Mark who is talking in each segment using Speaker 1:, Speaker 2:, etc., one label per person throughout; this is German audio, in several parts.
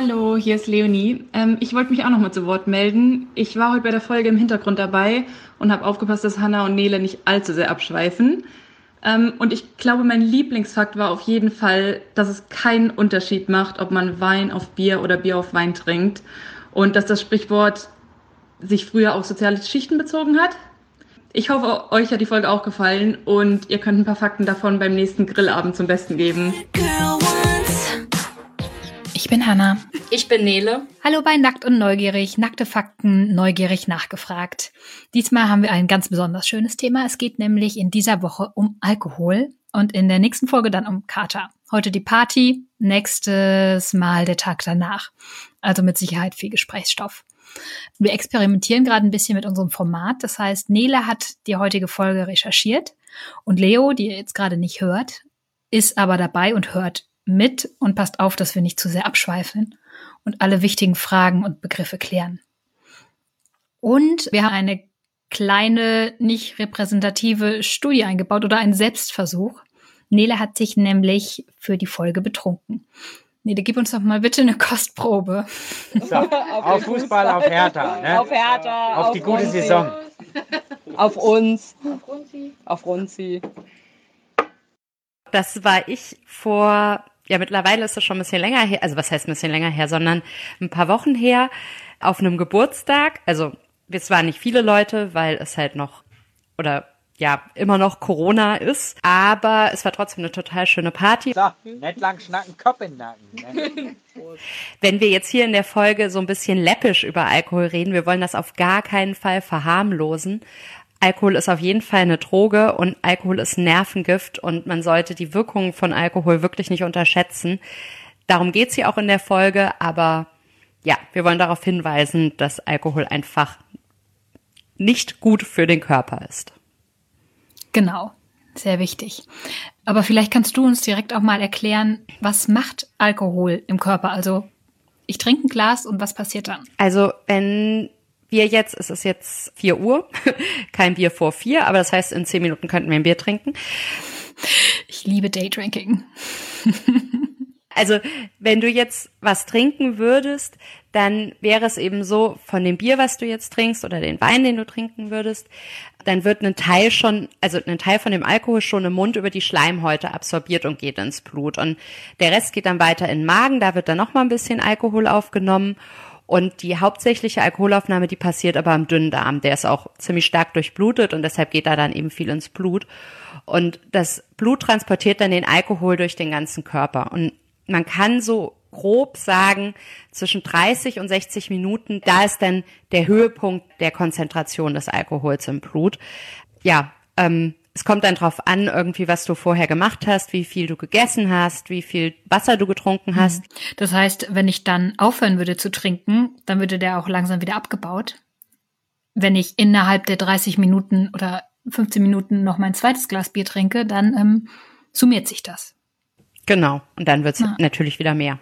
Speaker 1: Hallo, hier ist Leonie. Ähm, ich wollte mich auch noch mal zu Wort melden. Ich war heute bei der Folge im Hintergrund dabei und habe aufgepasst, dass Hanna und Nele nicht allzu sehr abschweifen. Ähm, und ich glaube, mein Lieblingsfakt war auf jeden Fall, dass es keinen Unterschied macht, ob man Wein auf Bier oder Bier auf Wein trinkt. Und dass das Sprichwort sich früher auf soziale Schichten bezogen hat. Ich hoffe, euch hat die Folge auch gefallen und ihr könnt ein paar Fakten davon beim nächsten Grillabend zum Besten geben.
Speaker 2: Ich bin Hanna.
Speaker 3: Ich bin Nele.
Speaker 2: Hallo bei Nackt und Neugierig. Nackte Fakten, neugierig nachgefragt. Diesmal haben wir ein ganz besonders schönes Thema. Es geht nämlich in dieser Woche um Alkohol und in der nächsten Folge dann um Kater. Heute die Party, nächstes Mal der Tag danach. Also mit Sicherheit viel Gesprächsstoff. Wir experimentieren gerade ein bisschen mit unserem Format. Das heißt, Nele hat die heutige Folge recherchiert und Leo, die ihr jetzt gerade nicht hört, ist aber dabei und hört mit und passt auf, dass wir nicht zu sehr abschweifeln und alle wichtigen Fragen und Begriffe klären. Und wir haben eine kleine, nicht repräsentative Studie eingebaut oder einen Selbstversuch. Nele hat sich nämlich für die Folge betrunken. Nele, gib uns doch mal bitte eine Kostprobe.
Speaker 4: So, auf, Fußball, auf Hertha. Ne?
Speaker 3: Auf Hertha.
Speaker 4: Auf, auf die gute Runzi. Saison.
Speaker 3: Auf uns. Auf Runzi. Auf Runzi.
Speaker 5: Das war ich vor, ja mittlerweile ist es schon ein bisschen länger her, also was heißt ein bisschen länger her, sondern ein paar Wochen her auf einem Geburtstag. Also es waren nicht viele Leute, weil es halt noch, oder ja, immer noch Corona ist. Aber es war trotzdem eine total schöne Party.
Speaker 4: So, nicht lang schnacken, Kopf in Nacken. Ne?
Speaker 5: Wenn wir jetzt hier in der Folge so ein bisschen läppisch über Alkohol reden, wir wollen das auf gar keinen Fall verharmlosen. Alkohol ist auf jeden Fall eine Droge und Alkohol ist Nervengift und man sollte die Wirkungen von Alkohol wirklich nicht unterschätzen. Darum geht's hier auch in der Folge, aber ja, wir wollen darauf hinweisen, dass Alkohol einfach nicht gut für den Körper ist.
Speaker 2: Genau, sehr wichtig. Aber vielleicht kannst du uns direkt auch mal erklären, was macht Alkohol im Körper? Also ich trinke ein Glas und was passiert dann?
Speaker 5: Also wenn wir jetzt, es ist jetzt vier Uhr, kein Bier vor vier, aber das heißt, in zehn Minuten könnten wir ein Bier trinken.
Speaker 2: Ich liebe Daydrinking.
Speaker 5: Also, wenn du jetzt was trinken würdest, dann wäre es eben so, von dem Bier, was du jetzt trinkst oder den Wein, den du trinken würdest, dann wird ein Teil schon, also ein Teil von dem Alkohol schon im Mund über die Schleimhäute absorbiert und geht ins Blut. Und der Rest geht dann weiter in den Magen, da wird dann nochmal ein bisschen Alkohol aufgenommen. Und die hauptsächliche Alkoholaufnahme, die passiert aber am Dünndarm. Der ist auch ziemlich stark durchblutet und deshalb geht da dann eben viel ins Blut. Und das Blut transportiert dann den Alkohol durch den ganzen Körper. Und man kann so grob sagen, zwischen 30 und 60 Minuten, da ist dann der Höhepunkt der Konzentration des Alkohols im Blut. Ja, ähm, es kommt dann drauf an, irgendwie, was du vorher gemacht hast, wie viel du gegessen hast, wie viel Wasser du getrunken hast. Mhm.
Speaker 2: Das heißt, wenn ich dann aufhören würde zu trinken, dann würde der auch langsam wieder abgebaut. Wenn ich innerhalb der 30 Minuten oder 15 Minuten noch mein zweites Glas Bier trinke, dann ähm, summiert sich das.
Speaker 5: Genau. Und dann wird es ja. natürlich wieder mehr.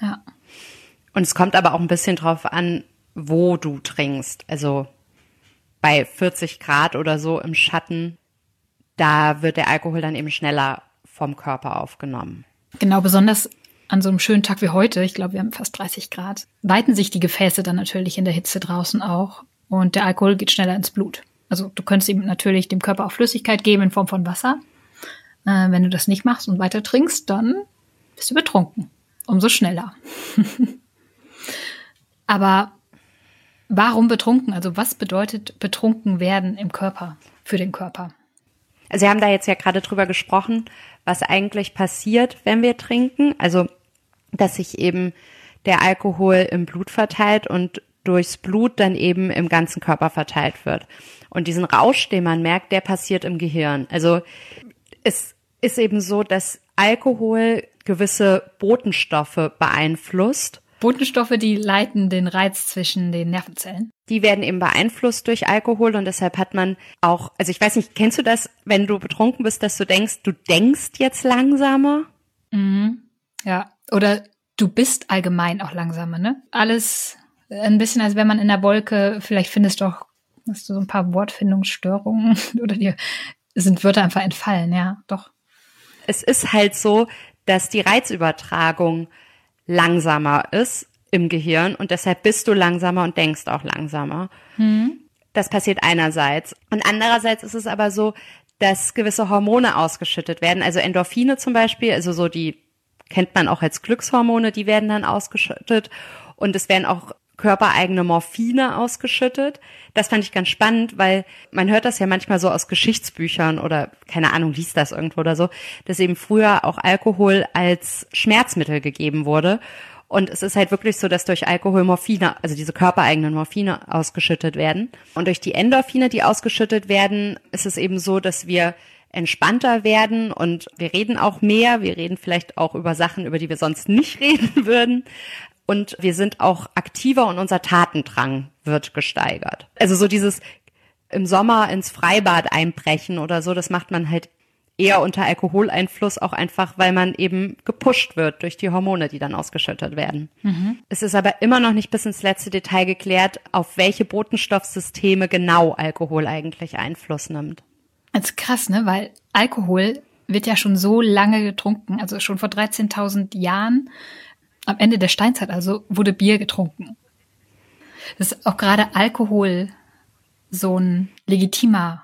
Speaker 2: Ja.
Speaker 5: Und es kommt aber auch ein bisschen drauf an, wo du trinkst. Also bei 40 Grad oder so im Schatten, da wird der Alkohol dann eben schneller vom Körper aufgenommen.
Speaker 2: Genau, besonders an so einem schönen Tag wie heute, ich glaube, wir haben fast 30 Grad, weiten sich die Gefäße dann natürlich in der Hitze draußen auch und der Alkohol geht schneller ins Blut. Also du könntest ihm natürlich dem Körper auch Flüssigkeit geben in Form von Wasser, äh, wenn du das nicht machst und weiter trinkst, dann bist du betrunken. Umso schneller. Aber warum betrunken? Also was bedeutet betrunken werden im Körper, für den Körper?
Speaker 5: Also wir haben da jetzt ja gerade drüber gesprochen, was eigentlich passiert, wenn wir trinken. Also, dass sich eben der Alkohol im Blut verteilt und durchs Blut dann eben im ganzen Körper verteilt wird. Und diesen Rausch, den man merkt, der passiert im Gehirn. Also es ist eben so, dass Alkohol gewisse Botenstoffe beeinflusst.
Speaker 2: Botenstoffe, die leiten den Reiz zwischen den Nervenzellen.
Speaker 5: Die werden eben beeinflusst durch Alkohol und deshalb hat man auch, also ich weiß nicht, kennst du das, wenn du betrunken bist, dass du denkst, du denkst jetzt langsamer?
Speaker 2: Mhm. Ja, oder du bist allgemein auch langsamer, ne? Alles ein bisschen, als wenn man in der Wolke, vielleicht findest du auch, hast du so ein paar Wortfindungsstörungen oder dir sind Wörter einfach entfallen, ja, doch
Speaker 5: es ist halt so, dass die Reizübertragung langsamer ist im Gehirn und deshalb bist du langsamer und denkst auch langsamer. Mhm. Das passiert einerseits. Und andererseits ist es aber so, dass gewisse Hormone ausgeschüttet werden, also Endorphine zum Beispiel, also so die kennt man auch als Glückshormone, die werden dann ausgeschüttet und es werden auch körpereigene Morphine ausgeschüttet. Das fand ich ganz spannend, weil man hört das ja manchmal so aus Geschichtsbüchern oder keine Ahnung, liest das irgendwo oder so, dass eben früher auch Alkohol als Schmerzmittel gegeben wurde. Und es ist halt wirklich so, dass durch Alkohol Morphine, also diese körpereigenen Morphine ausgeschüttet werden. Und durch die Endorphine, die ausgeschüttet werden, ist es eben so, dass wir entspannter werden und wir reden auch mehr. Wir reden vielleicht auch über Sachen, über die wir sonst nicht reden würden und wir sind auch aktiver und unser Tatendrang wird gesteigert. Also so dieses im Sommer ins Freibad einbrechen oder so, das macht man halt eher unter Alkoholeinfluss auch einfach, weil man eben gepusht wird durch die Hormone, die dann ausgeschüttet werden. Mhm. Es ist aber immer noch nicht bis ins letzte Detail geklärt, auf welche Botenstoffsysteme genau Alkohol eigentlich Einfluss nimmt.
Speaker 2: Das ist krass, ne? Weil Alkohol wird ja schon so lange getrunken, also schon vor 13.000 Jahren am Ende der Steinzeit also wurde Bier getrunken. Dass auch gerade Alkohol so ein legitimer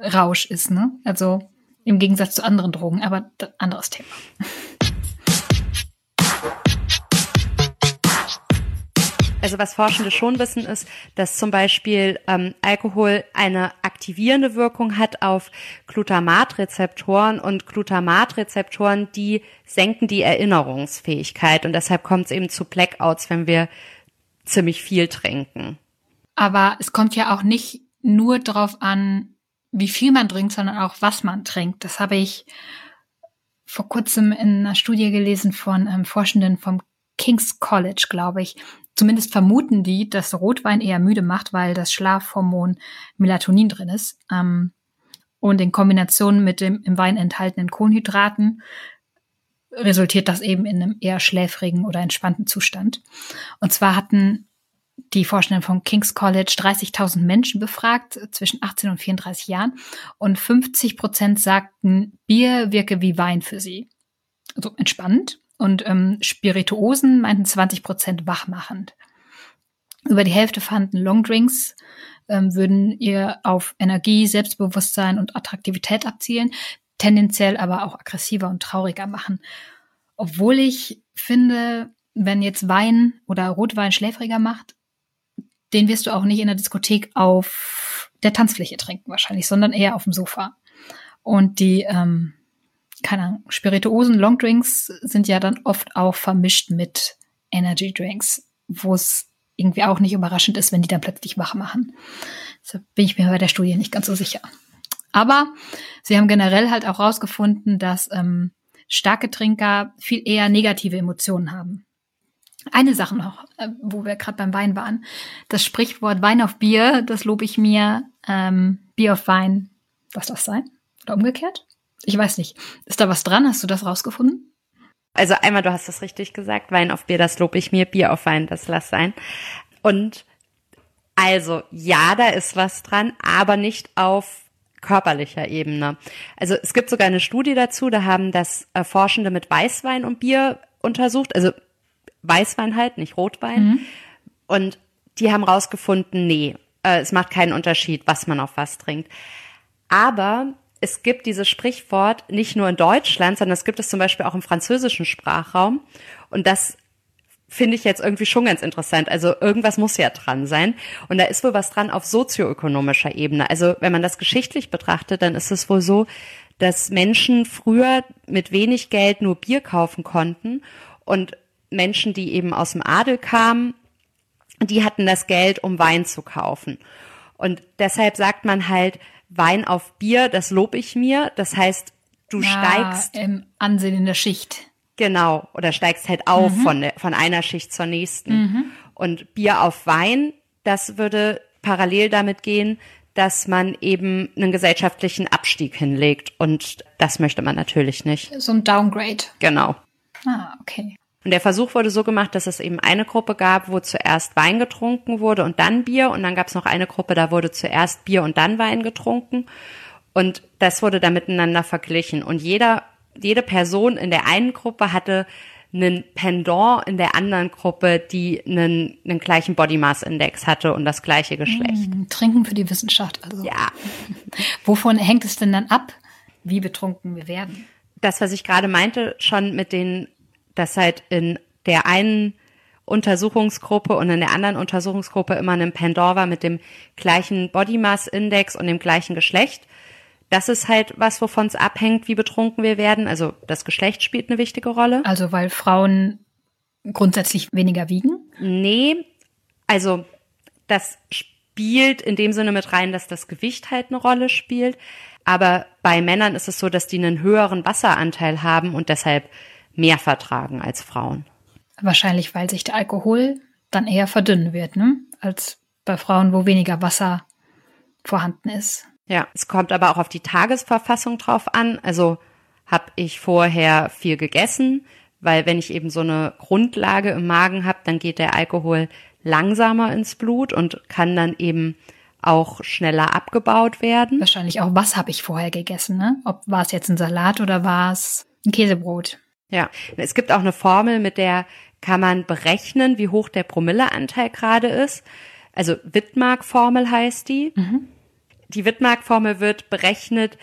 Speaker 2: Rausch ist, ne? Also im Gegensatz zu anderen Drogen, aber anderes Thema.
Speaker 5: Also was Forschende schon wissen, ist, dass zum Beispiel ähm, Alkohol eine aktivierende Wirkung hat auf Glutamatrezeptoren und Glutamatrezeptoren, die senken die Erinnerungsfähigkeit und deshalb kommt es eben zu Blackouts, wenn wir ziemlich viel trinken.
Speaker 2: Aber es kommt ja auch nicht nur darauf an, wie viel man trinkt, sondern auch was man trinkt. Das habe ich vor kurzem in einer Studie gelesen von ähm, Forschenden vom King's College, glaube ich. Zumindest vermuten die, dass Rotwein eher müde macht, weil das Schlafhormon Melatonin drin ist. Ähm, und in Kombination mit dem im Wein enthaltenen Kohlenhydraten resultiert das eben in einem eher schläfrigen oder entspannten Zustand. Und zwar hatten die Forschenden vom King's College 30.000 Menschen befragt zwischen 18 und 34 Jahren und 50 Prozent sagten, Bier wirke wie Wein für sie. Also entspannend. Und ähm, Spirituosen meinten 20 Prozent wachmachend. Über die Hälfte fanden Longdrinks ähm, würden ihr auf Energie, Selbstbewusstsein und Attraktivität abzielen, tendenziell aber auch aggressiver und trauriger machen. Obwohl ich finde, wenn jetzt Wein oder Rotwein schläfriger macht, den wirst du auch nicht in der Diskothek auf der Tanzfläche trinken wahrscheinlich, sondern eher auf dem Sofa. Und die ähm, keine Ahnung, Spirituosen, Longdrinks sind ja dann oft auch vermischt mit Energy Drinks, wo es irgendwie auch nicht überraschend ist, wenn die dann plötzlich wach machen. Deshalb bin ich mir bei der Studie nicht ganz so sicher. Aber sie haben generell halt auch rausgefunden, dass ähm, starke Trinker viel eher negative Emotionen haben. Eine Sache noch, äh, wo wir gerade beim Wein waren. Das Sprichwort Wein auf Bier, das lobe ich mir. Ähm, Bier auf Wein, was das sein? Oder umgekehrt? Ich weiß nicht. Ist da was dran? Hast du das rausgefunden?
Speaker 5: Also einmal, du hast es richtig gesagt, Wein auf Bier, das lob ich mir, Bier auf Wein, das lass sein. Und also ja, da ist was dran, aber nicht auf körperlicher Ebene. Also es gibt sogar eine Studie dazu, da haben das äh, Forschende mit Weißwein und Bier untersucht, also Weißwein halt, nicht Rotwein. Mhm. Und die haben rausgefunden, nee, äh, es macht keinen Unterschied, was man auf was trinkt. Aber es gibt dieses Sprichwort nicht nur in Deutschland, sondern es gibt es zum Beispiel auch im französischen Sprachraum. Und das finde ich jetzt irgendwie schon ganz interessant. Also irgendwas muss ja dran sein. Und da ist wohl was dran auf sozioökonomischer Ebene. Also wenn man das geschichtlich betrachtet, dann ist es wohl so, dass Menschen früher mit wenig Geld nur Bier kaufen konnten und Menschen, die eben aus dem Adel kamen, die hatten das Geld, um Wein zu kaufen. Und deshalb sagt man halt, Wein auf Bier, das lob ich mir. Das heißt, du ja, steigst.
Speaker 2: Im Ansehen in der Schicht.
Speaker 5: Genau. Oder steigst halt auf mhm. von, von einer Schicht zur nächsten. Mhm. Und Bier auf Wein, das würde parallel damit gehen, dass man eben einen gesellschaftlichen Abstieg hinlegt. Und das möchte man natürlich nicht.
Speaker 2: So ein Downgrade.
Speaker 5: Genau.
Speaker 2: Ah, okay.
Speaker 5: Und der Versuch wurde so gemacht, dass es eben eine Gruppe gab, wo zuerst Wein getrunken wurde und dann Bier. Und dann gab es noch eine Gruppe, da wurde zuerst Bier und dann Wein getrunken. Und das wurde dann miteinander verglichen. Und jeder, jede Person in der einen Gruppe hatte einen Pendant in der anderen Gruppe, die einen, einen gleichen Body Mass Index hatte und das gleiche Geschlecht.
Speaker 2: Mm, Trinken für die Wissenschaft. Also.
Speaker 5: Ja,
Speaker 2: Wovon hängt es denn dann ab, wie betrunken wir werden?
Speaker 5: das, was ich gerade meinte, schon mit den, dass halt in der einen Untersuchungsgruppe und in der anderen Untersuchungsgruppe immer ein Pendant war mit dem gleichen Body Mass Index und dem gleichen Geschlecht. Das ist halt was, wovon es abhängt, wie betrunken wir werden. Also das Geschlecht spielt eine wichtige Rolle.
Speaker 2: Also weil Frauen grundsätzlich weniger wiegen?
Speaker 5: Nee, also das spielt in dem Sinne mit rein, dass das Gewicht halt eine Rolle spielt. Aber bei Männern ist es so, dass die einen höheren Wasseranteil haben und deshalb mehr vertragen als Frauen.
Speaker 2: Wahrscheinlich, weil sich der Alkohol dann eher verdünnen wird, ne? Als bei Frauen, wo weniger Wasser vorhanden ist.
Speaker 5: Ja, es kommt aber auch auf die Tagesverfassung drauf an. Also habe ich vorher viel gegessen, weil wenn ich eben so eine Grundlage im Magen habe, dann geht der Alkohol langsamer ins Blut und kann dann eben auch schneller abgebaut werden.
Speaker 2: Wahrscheinlich auch, was habe ich vorher gegessen, ne? Ob war es jetzt ein Salat oder war es ein Käsebrot?
Speaker 5: Ja, es gibt auch eine Formel, mit der kann man berechnen, wie hoch der Promilleanteil gerade ist. Also Wittmark-Formel heißt die. Die Wittmark-Formel wird berechnet,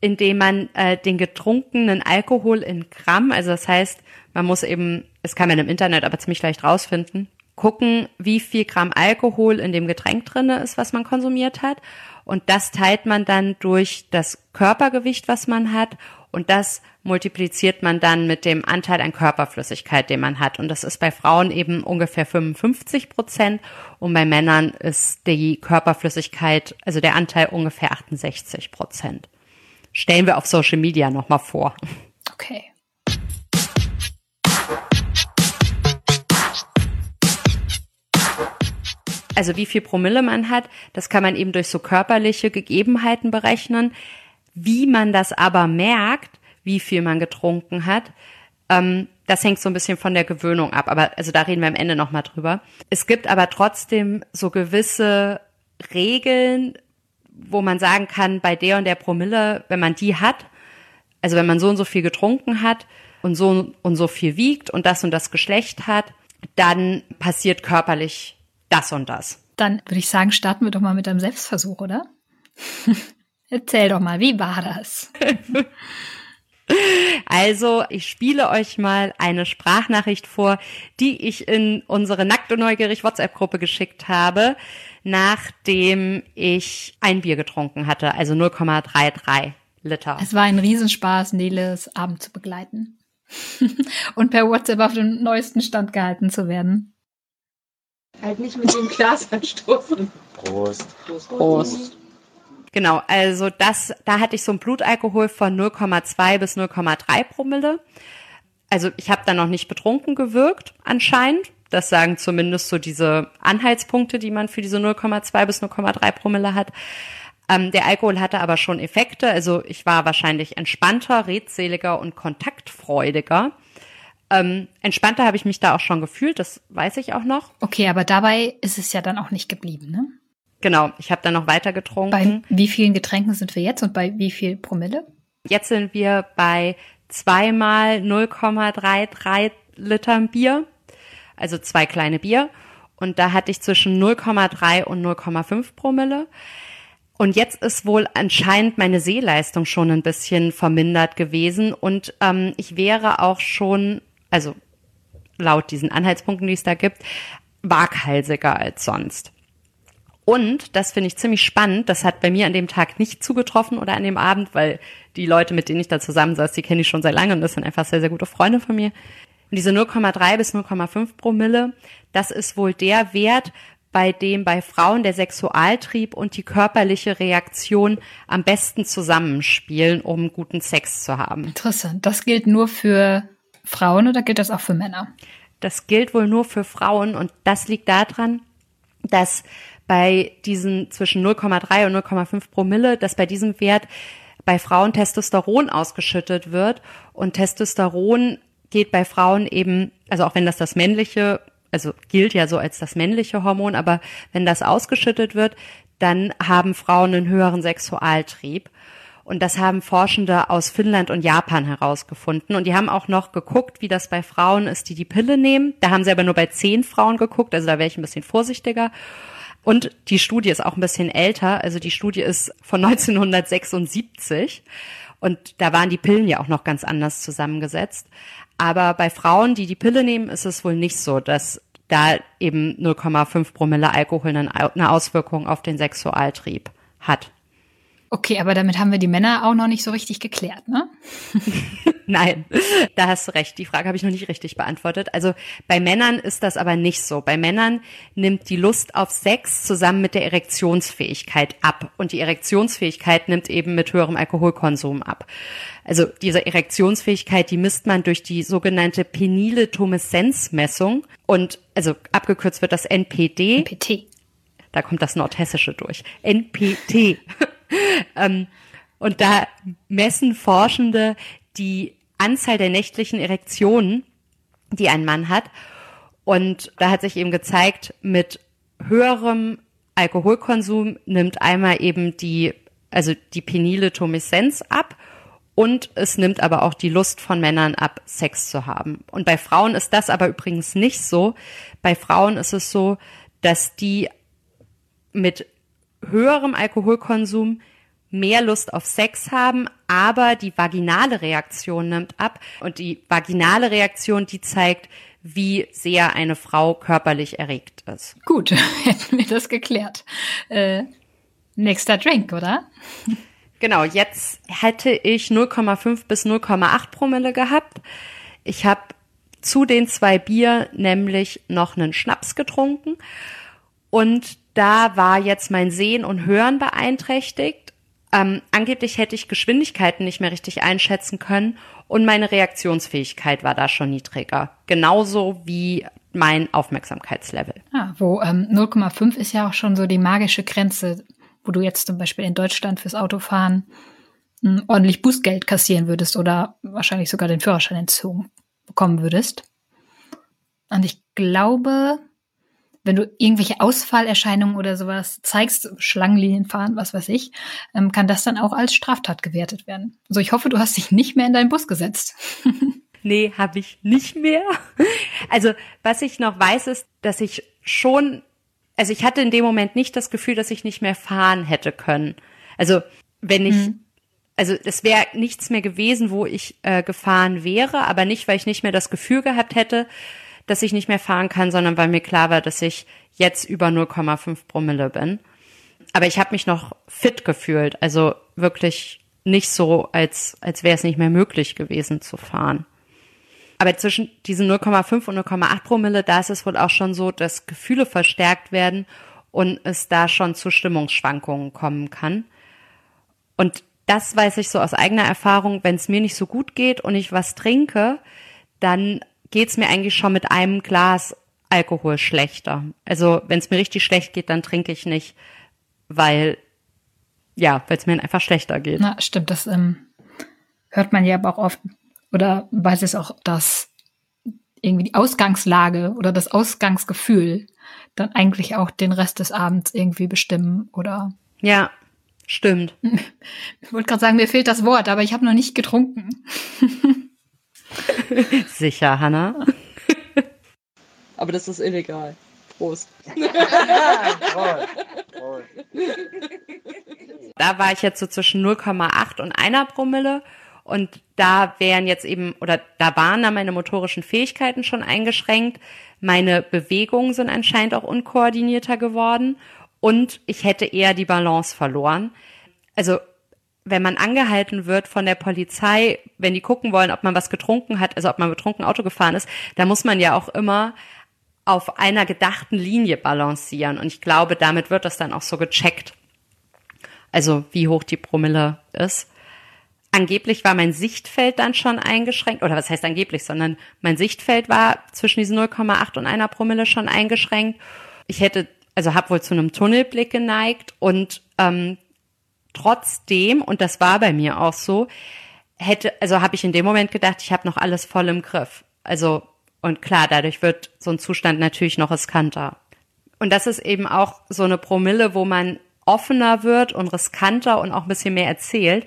Speaker 5: indem man äh, den getrunkenen Alkohol in Gramm, also das heißt, man muss eben, das kann man im Internet aber ziemlich leicht rausfinden, gucken, wie viel Gramm Alkohol in dem Getränk drinne ist, was man konsumiert hat. Und das teilt man dann durch das Körpergewicht, was man hat. Und das multipliziert man dann mit dem Anteil an Körperflüssigkeit, den man hat. Und das ist bei Frauen eben ungefähr 55 Prozent. Und bei Männern ist die Körperflüssigkeit, also der Anteil ungefähr 68 Prozent. Stellen wir auf Social Media nochmal vor.
Speaker 2: Okay.
Speaker 5: also wie viel Promille man hat, das kann man eben durch so körperliche Gegebenheiten berechnen. Wie man das aber merkt, wie viel man getrunken hat, ähm, das hängt so ein bisschen von der Gewöhnung ab. Aber also da reden wir am Ende nochmal drüber. Es gibt aber trotzdem so gewisse Regeln, wo man sagen kann, bei der und der Promille, wenn man die hat, also wenn man so und so viel getrunken hat und so und so viel wiegt und das und das Geschlecht hat, dann passiert körperlich das und das.
Speaker 2: Dann würde ich sagen, starten wir doch mal mit einem Selbstversuch, oder? Erzähl doch mal, wie war das?
Speaker 5: Also, ich spiele euch mal eine Sprachnachricht vor, die ich in unsere Nackt und Neugierig WhatsApp-Gruppe geschickt habe, nachdem ich ein Bier getrunken hatte, also 0,33 Liter.
Speaker 2: Es war ein Riesenspaß, Neles Abend zu begleiten und per WhatsApp auf den neuesten Stand gehalten zu werden.
Speaker 3: Halt nicht mit dem Glas anstoßen.
Speaker 4: Prost.
Speaker 3: Prost.
Speaker 5: Genau, also das, da hatte ich so einen Blutalkohol von 0,2 bis 0,3 Promille. Also ich habe da noch nicht betrunken gewirkt, anscheinend. Das sagen zumindest so diese Anhaltspunkte, die man für diese 0,2 bis 0,3 Promille hat. Ähm, der Alkohol hatte aber schon Effekte. Also ich war wahrscheinlich entspannter, redseliger und kontaktfreudiger. Ähm, entspannter habe ich mich da auch schon gefühlt, das weiß ich auch noch.
Speaker 2: Okay, aber dabei ist es ja dann auch nicht geblieben, ne?
Speaker 5: Genau, ich habe dann noch weiter getrunken.
Speaker 2: Bei wie vielen Getränken sind wir jetzt und bei wie viel Promille?
Speaker 5: Jetzt sind wir bei zweimal 0,33 Litern Bier, also zwei kleine Bier. Und da hatte ich zwischen 0,3 und 0,5 Promille. Und jetzt ist wohl anscheinend meine Sehleistung schon ein bisschen vermindert gewesen. Und ähm, ich wäre auch schon, also laut diesen Anhaltspunkten, die es da gibt, waghalsiger als sonst. Und, das finde ich ziemlich spannend, das hat bei mir an dem Tag nicht zugetroffen oder an dem Abend, weil die Leute, mit denen ich da zusammensaß, die kenne ich schon sehr lange und das sind einfach sehr, sehr gute Freunde von mir. Und diese 0,3 bis 0,5 Promille, das ist wohl der Wert, bei dem bei Frauen der Sexualtrieb und die körperliche Reaktion am besten zusammenspielen, um guten Sex zu haben.
Speaker 2: Interessant. Das gilt nur für Frauen oder gilt das auch für Männer?
Speaker 5: Das gilt wohl nur für Frauen und das liegt daran, dass bei diesen zwischen 0,3 und 0,5 Promille, dass bei diesem Wert bei Frauen Testosteron ausgeschüttet wird und Testosteron geht bei Frauen eben, also auch wenn das das männliche, also gilt ja so als das männliche Hormon, aber wenn das ausgeschüttet wird, dann haben Frauen einen höheren Sexualtrieb. Und das haben Forschende aus Finnland und Japan herausgefunden. Und die haben auch noch geguckt, wie das bei Frauen ist, die die Pille nehmen. Da haben sie aber nur bei zehn Frauen geguckt, also da wäre ich ein bisschen vorsichtiger. Und die Studie ist auch ein bisschen älter. Also die Studie ist von 1976. Und da waren die Pillen ja auch noch ganz anders zusammengesetzt. Aber bei Frauen, die die Pille nehmen, ist es wohl nicht so, dass da eben 0,5 Promille Alkohol eine Auswirkung auf den Sexualtrieb hat.
Speaker 2: Okay, aber damit haben wir die Männer auch noch nicht so richtig geklärt, ne?
Speaker 5: Nein, da hast du recht. Die Frage habe ich noch nicht richtig beantwortet. Also bei Männern ist das aber nicht so. Bei Männern nimmt die Lust auf Sex zusammen mit der Erektionsfähigkeit ab. Und die Erektionsfähigkeit nimmt eben mit höherem Alkoholkonsum ab. Also diese Erektionsfähigkeit, die misst man durch die sogenannte penile Tumeszenzmessung. Und also abgekürzt wird das NPD.
Speaker 2: NPT.
Speaker 5: Da kommt das Nordhessische durch. NPT. ähm, und da messen Forschende die Anzahl der nächtlichen Erektionen, die ein Mann hat. Und da hat sich eben gezeigt, mit höherem Alkoholkonsum nimmt einmal eben die, also die penile Tumeszenz ab und es nimmt aber auch die Lust von Männern ab, Sex zu haben. Und bei Frauen ist das aber übrigens nicht so. Bei Frauen ist es so, dass die mit höherem Alkoholkonsum mehr Lust auf Sex haben, aber die vaginale Reaktion nimmt ab. Und die vaginale Reaktion, die zeigt, wie sehr eine Frau körperlich erregt ist.
Speaker 2: Gut, hätten wir das geklärt. Äh, nächster Drink, oder?
Speaker 5: Genau, jetzt hätte ich 0,5 bis 0,8 Promille gehabt. Ich habe zu den zwei Bier nämlich noch einen Schnaps getrunken und da war jetzt mein Sehen und Hören beeinträchtigt. Ähm, angeblich hätte ich Geschwindigkeiten nicht mehr richtig einschätzen können und meine Reaktionsfähigkeit war da schon niedriger. Genauso wie mein Aufmerksamkeitslevel.
Speaker 2: Ah, wo ähm, 0,5 ist ja auch schon so die magische Grenze, wo du jetzt zum Beispiel in Deutschland fürs Autofahren m, hm, ordentlich Bußgeld kassieren würdest oder wahrscheinlich sogar den Führerschein entzogen bekommen würdest. Und ich glaube, wenn du irgendwelche Ausfallerscheinungen oder sowas zeigst, Schlangenlinien fahren, was weiß ich, ähm, kann das dann auch als Straftat gewertet werden. So, ich hoffe, du hast dich nicht mehr in deinen Bus gesetzt.
Speaker 5: nee, habe ich nicht mehr. Also, was ich noch weiß, ist, dass ich schon, also ich hatte in dem Moment nicht das Gefühl, dass ich nicht mehr fahren hätte können. Also, wenn ich, mhm. also es wäre nichts mehr gewesen, wo ich äh, gefahren wäre, aber nicht, weil ich nicht mehr das Gefühl gehabt hätte, dass ich nicht mehr fahren kann, sondern weil mir klar war, dass ich jetzt über 0,5 Promille bin. Aber ich habe mich noch fit gefühlt, also wirklich nicht so, als, als wäre es nicht mehr möglich gewesen zu fahren. Aber zwischen diesen 0,5 und 0,8 Promille, da ist es wohl auch schon so, dass Gefühle verstärkt werden und es da schon zu Stimmungsschwankungen kommen kann. Und das weiß ich so aus eigener Erfahrung, wenn es mir nicht so gut geht und ich was trinke, dann geht's mir eigentlich schon mit einem Glas Alkohol schlechter. Also wenn es mir richtig schlecht geht, dann trinke ich nicht, weil ja, weil es mir einfach schlechter geht.
Speaker 2: Na, stimmt, das ähm, hört man ja aber auch oft oder weiß es auch, dass irgendwie die Ausgangslage oder das Ausgangsgefühl dann eigentlich auch den Rest des Abends irgendwie bestimmen oder
Speaker 5: ja, stimmt.
Speaker 2: Ich wollte gerade sagen, mir fehlt das Wort, aber ich habe noch nicht getrunken.
Speaker 5: Sicher, Hanna.
Speaker 3: Aber das ist illegal. Prost.
Speaker 5: Da war ich jetzt so zwischen 0,8 und einer Promille. Und da wären jetzt eben, oder da waren da meine motorischen Fähigkeiten schon eingeschränkt. Meine Bewegungen sind anscheinend auch unkoordinierter geworden. Und ich hätte eher die Balance verloren. Also wenn man angehalten wird von der Polizei, wenn die gucken wollen, ob man was getrunken hat, also ob man betrunken Auto gefahren ist, da muss man ja auch immer auf einer gedachten Linie balancieren. Und ich glaube, damit wird das dann auch so gecheckt. Also wie hoch die Promille ist. Angeblich war mein Sichtfeld dann schon eingeschränkt, oder was heißt angeblich, sondern mein Sichtfeld war zwischen diesen 0,8 und einer Promille schon eingeschränkt. Ich hätte, also habe wohl zu einem Tunnelblick geneigt und ähm, Trotzdem, und das war bei mir auch so, hätte, also habe ich in dem Moment gedacht, ich habe noch alles voll im Griff. Also, und klar, dadurch wird so ein Zustand natürlich noch riskanter. Und das ist eben auch so eine Promille, wo man offener wird und riskanter und auch ein bisschen mehr erzählt.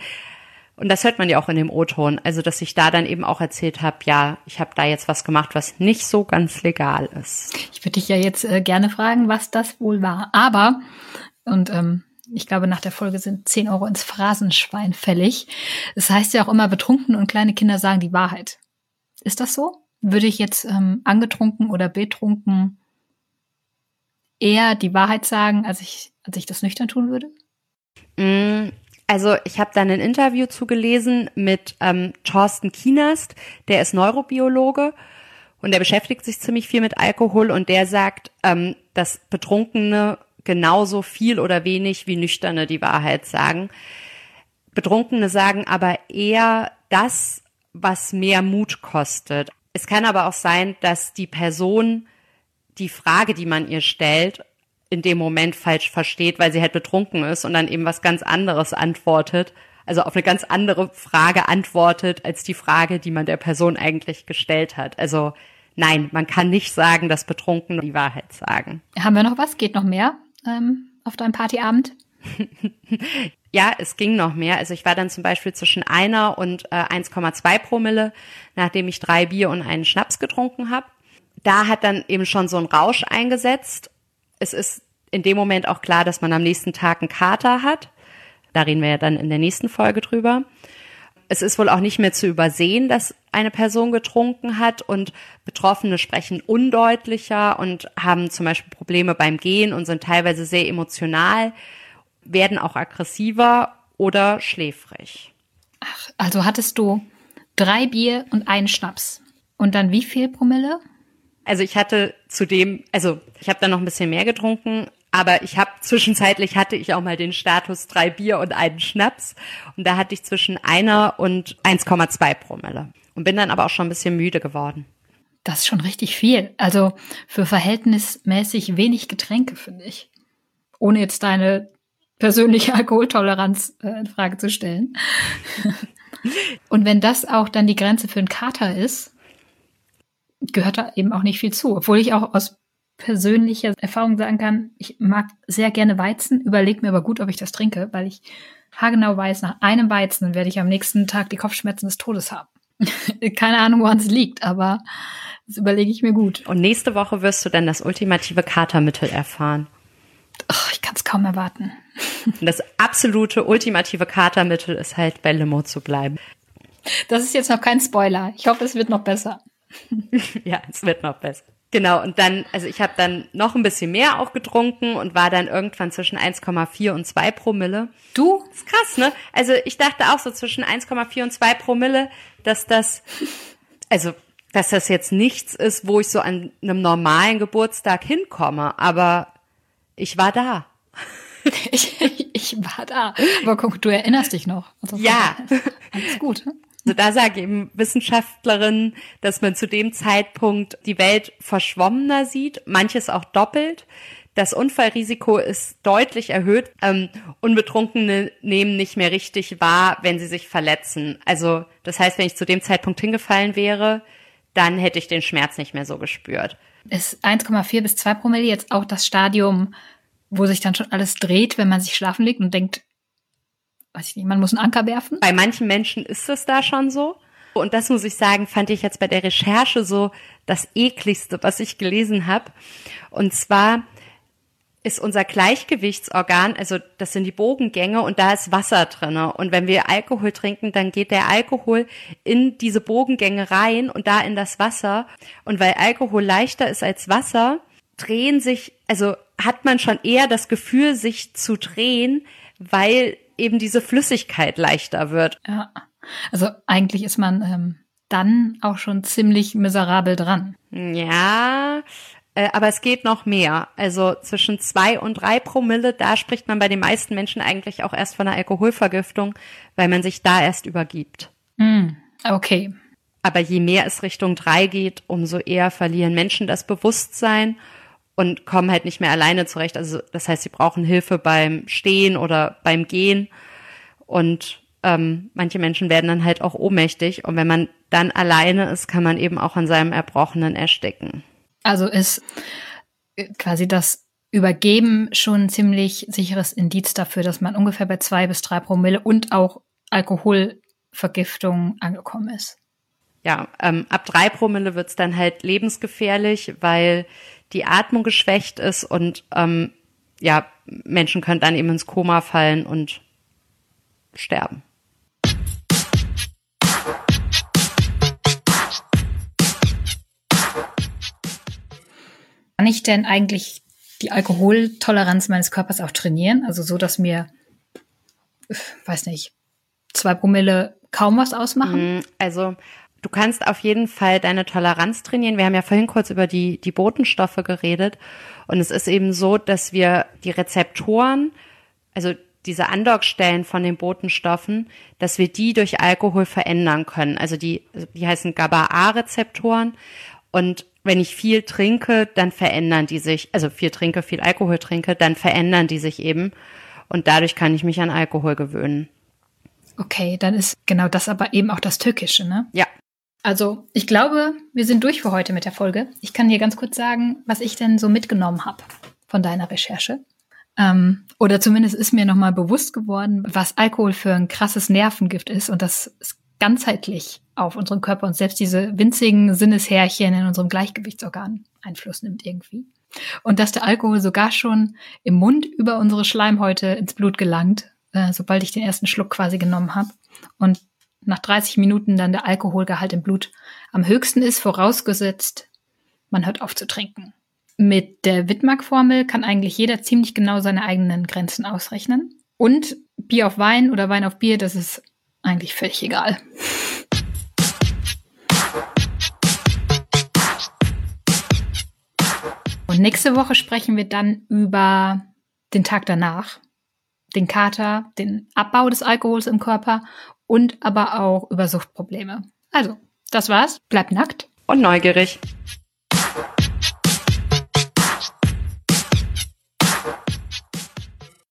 Speaker 5: Und das hört man ja auch in dem O-Ton. Also, dass ich da dann eben auch erzählt habe, ja, ich habe da jetzt was gemacht, was nicht so ganz legal ist.
Speaker 2: Ich würde dich ja jetzt äh, gerne fragen, was das wohl war. Aber, und ähm, ich glaube, nach der Folge sind 10 Euro ins Phrasenschwein fällig. Das heißt ja auch immer, betrunken und kleine Kinder sagen die Wahrheit. Ist das so? Würde ich jetzt ähm, angetrunken oder betrunken eher die Wahrheit sagen, als ich, als ich das nüchtern tun würde?
Speaker 5: Mm, also ich habe dann ein Interview zugelesen mit ähm, Thorsten Kienast, der ist Neurobiologe und der beschäftigt sich ziemlich viel mit Alkohol und der sagt, ähm, dass Betrunkene genauso viel oder wenig wie Nüchterne die Wahrheit sagen. Betrunkene sagen aber eher das, was mehr Mut kostet. Es kann aber auch sein, dass die Person die Frage, die man ihr stellt, in dem Moment falsch versteht, weil sie halt betrunken ist und dann eben was ganz anderes antwortet, also auf eine ganz andere Frage antwortet als die Frage, die man der Person eigentlich gestellt hat. Also nein, man kann nicht sagen, dass Betrunkene die Wahrheit sagen.
Speaker 2: Haben wir noch was? Geht noch mehr ähm, auf deinem Partyabend?
Speaker 5: ja, es ging noch mehr. Also ich war dann zum Beispiel zwischen einer und äh, 1,2 Promille, nachdem ich drei Bier und einen Schnaps getrunken habe. Da hat dann eben schon so ein Rausch eingesetzt es ist in dem Moment auch klar, dass man am nächsten Tag einen Kater hat. Da reden wir ja dann in der nächsten Folge drüber. Es ist wohl auch nicht mehr zu übersehen, dass eine Person getrunken hat und Betroffene sprechen undeutlicher und haben zum Beispiel Probleme beim Gehen und sind teilweise sehr emotional, werden auch aggressiver oder schläfrig.
Speaker 2: Ach, also hattest du drei Bier und einen Schnaps. Und dann wie viel Promille?
Speaker 5: Also ich hatte zudem, also ich habe dann noch ein bisschen mehr getrunken, aber ich habe zwischenzeitlich hatte ich auch mal den Status drei Bier und einen Schnaps und da hatte ich zwischen einer und 1,2 Promille und bin dann aber auch schon ein bisschen müde geworden.
Speaker 2: Das ist schon richtig viel. Also für verhältnismäßig wenig Getränke, finde ich. Ohne jetzt deine persönliche Alkoholtoleranz äh, in Frage zu stellen. und wenn das auch dann die Grenze für einen Kater ist, gehört da eben auch nicht viel zu. Obwohl ich auch aus persönlicher Erfahrung sagen kann, ich mag sehr gerne Weizen, überlege mir aber gut, ob ich das trinke, weil ich haargenau weiß, nach einem Weizen werde ich am nächsten Tag die Kopfschmerzen des Todes haben. Keine Ahnung, woran es liegt, aber das überlege ich mir gut.
Speaker 5: Und nächste Woche wirst du dann das ultimative Katermittel erfahren.
Speaker 2: Oh, ich kann es kaum erwarten.
Speaker 5: das absolute ultimative Katermittel ist halt bei Limo zu bleiben.
Speaker 2: Das ist jetzt noch kein Spoiler. Ich hoffe, es wird noch besser.
Speaker 5: ja, es wird noch besser. Genau, und dann, also ich habe dann noch ein bisschen mehr auch getrunken und war dann irgendwann zwischen 1,4 und 2 Promille.
Speaker 2: Du?
Speaker 5: Das ist krass, ne? Also ich dachte auch so zwischen 1,4 und 2 Promille, dass das, also, dass das jetzt nichts ist, wo ich so an einem normalen Geburtstag hinkomme, aber ich war da.
Speaker 2: Ich, ich, war da. Aber guck, du erinnerst dich noch.
Speaker 5: Also ja.
Speaker 2: Alles gut.
Speaker 5: Also da sagen eben Wissenschaftlerinnen, dass man zu dem Zeitpunkt die Welt verschwommener sieht, manches auch doppelt. Das Unfallrisiko ist deutlich erhöht. Ähm, Unbetrunkene nehmen nicht mehr richtig wahr, wenn sie sich verletzen. Also das heißt, wenn ich zu dem Zeitpunkt hingefallen wäre, dann hätte ich den Schmerz nicht mehr so gespürt.
Speaker 2: Ist 1,4 bis 2 Promille jetzt auch das Stadium, wo sich dann schon alles dreht, wenn man sich schlafen legt und denkt, weiß ich nicht, man muss einen Anker werfen?
Speaker 5: Bei manchen Menschen ist es da schon so. Und das muss ich sagen, fand ich jetzt bei der Recherche so das ekligste, was ich gelesen habe. Und zwar ist unser Gleichgewichtsorgan, also das sind die Bogengänge und da ist Wasser drinne. Und wenn wir Alkohol trinken, dann geht der Alkohol in diese Bogengänge rein und da in das Wasser. Und weil Alkohol leichter ist als Wasser, drehen sich, also hat man schon eher das Gefühl, sich zu drehen, weil eben diese Flüssigkeit leichter wird.
Speaker 2: Ja, also eigentlich ist man ähm, dann auch schon ziemlich miserabel dran.
Speaker 5: Ja, äh, aber es geht noch mehr. Also zwischen zwei und drei Promille, da spricht man bei den meisten Menschen eigentlich auch erst von einer Alkoholvergiftung, weil man sich da erst übergibt.
Speaker 2: Mm, okay.
Speaker 5: Aber je mehr es Richtung drei geht, umso eher verlieren Menschen das Bewusstsein und kommen halt nicht mehr alleine zurecht. Also das heißt, sie brauchen Hilfe beim Stehen oder beim Gehen. Und ähm, manche Menschen werden dann halt auch ohnmächtig. Und wenn man dann alleine ist, kann man eben auch an seinem Erbrochenen ersticken.
Speaker 2: Also ist quasi das Übergeben schon ein ziemlich sicheres Indiz dafür, dass man ungefähr bei zwei bis drei Promille und auch Alkoholvergiftung angekommen ist.
Speaker 5: Ja, ähm, ab drei Promille wird's dann halt lebensgefährlich, weil die Atmung geschwächt ist und ähm, ja, Menschen können dann eben ins Koma fallen und sterben.
Speaker 2: Kann ich denn eigentlich die Alkoholtoleranz meines Körpers auch trainieren? Also so, dass mir, weiß nicht, zwei Promille kaum was ausmachen?
Speaker 5: Mm, also du kannst auf jeden Fall deine Toleranz trainieren. Wir haben ja vorhin kurz über die, die Botenstoffe geredet. Und es ist eben so, dass wir die Rezeptoren, also diese Andockstellen von den Botenstoffen, dass wir die durch Alkohol verändern können. Also die, die heißen GABA-A-Rezeptoren. Und wenn ich viel trinke, dann verändern die sich, also viel trinke, viel Alkohol trinke, dann verändern die sich eben. Und dadurch kann ich mich an Alkohol gewöhnen.
Speaker 2: Okay, dann ist genau das aber eben auch das Tückische, ne?
Speaker 5: Ja.
Speaker 2: Also, ich glaube, wir sind durch für heute mit der Folge. Ich kann dir ganz kurz sagen, was ich denn so mitgenommen habe von deiner Recherche. Ähm, oder zumindest ist mir nochmal bewusst geworden, was Alkohol für ein krasses Nervengift ist und das ist ganzheitlich auf unseren Körper und selbst diese winzigen Sinneshärchen in unserem Gleichgewichtsorgan Einfluss nimmt irgendwie. Und dass der Alkohol sogar schon im Mund über unsere Schleimhäute ins Blut gelangt, äh, sobald ich den ersten Schluck quasi genommen habe. Und nach 30 Minuten dann der Alkoholgehalt im Blut am höchsten ist, vorausgesetzt, man hört auf zu trinken. Mit der Wittmark-Formel kann eigentlich jeder ziemlich genau seine eigenen Grenzen ausrechnen. Und Bier auf Wein oder Wein auf Bier, das ist eigentlich völlig egal. Und nächste Woche sprechen wir dann über den Tag danach, den Kater, den Abbau des Alkohols im Körper und aber auch über Suchtprobleme. Also, das war's. Bleibt nackt.
Speaker 5: Und neugierig.